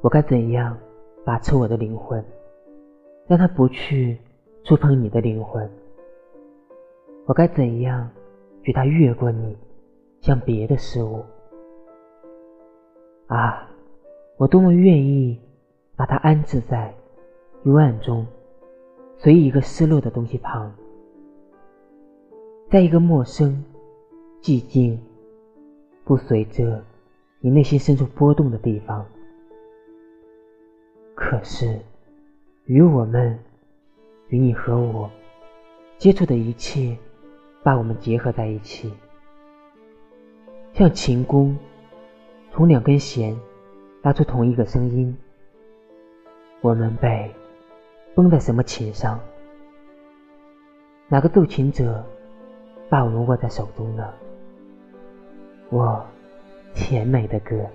我该怎样把持我的灵魂，让它不去触碰你的灵魂？我该怎样与它越过你，向别的事物？啊，我多么愿意把它安置在幽暗中，随一个失落的东西旁，在一个陌生、寂静、不随着你内心深处波动的地方。可是，与我们，与你和我接触的一切，把我们结合在一起，像琴弓从两根弦发出同一个声音。我们被绷在什么琴上？哪个奏琴者把我们握在手中呢？我甜美的歌。